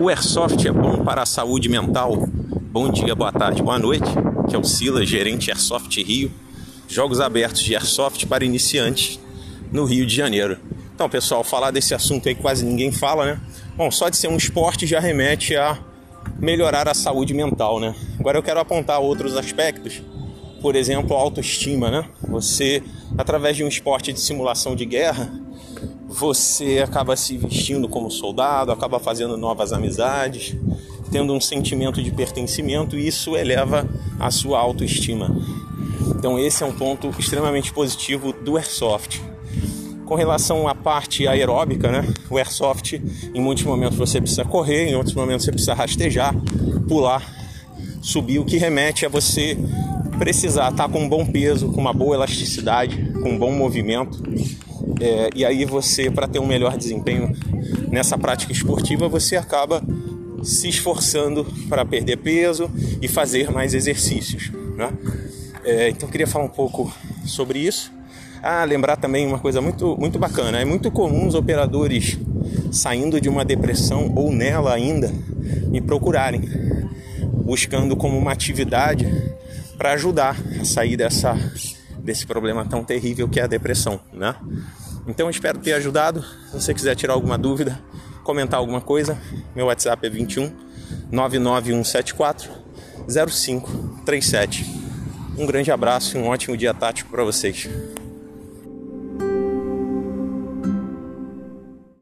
O airsoft é bom para a saúde mental? Bom dia, boa tarde, boa noite. Que é o Silas, gerente Airsoft Rio. Jogos abertos de airsoft para iniciantes no Rio de Janeiro. Então, pessoal, falar desse assunto aí quase ninguém fala, né? Bom, só de ser um esporte já remete a melhorar a saúde mental, né? Agora eu quero apontar outros aspectos. Por exemplo, autoestima, né? Você, através de um esporte de simulação de guerra, você acaba se vestindo como soldado, acaba fazendo novas amizades, tendo um sentimento de pertencimento e isso eleva a sua autoestima. Então esse é um ponto extremamente positivo do airsoft. Com relação à parte aeróbica, né? O airsoft, em muitos momentos você precisa correr, em outros momentos você precisa rastejar, pular, subir, o que remete a você precisar estar com um bom peso, com uma boa elasticidade, com um bom movimento é, e aí você, para ter um melhor desempenho nessa prática esportiva, você acaba se esforçando para perder peso e fazer mais exercícios. Né? É, então eu queria falar um pouco sobre isso. Ah, lembrar também uma coisa muito, muito bacana. É muito comum os operadores saindo de uma depressão ou nela ainda me procurarem, buscando como uma atividade para ajudar a sair dessa desse problema tão terrível que é a depressão, né? Então espero ter ajudado. Se você quiser tirar alguma dúvida, comentar alguma coisa, meu WhatsApp é 21 99174 0537. Um grande abraço e um ótimo dia tático para vocês.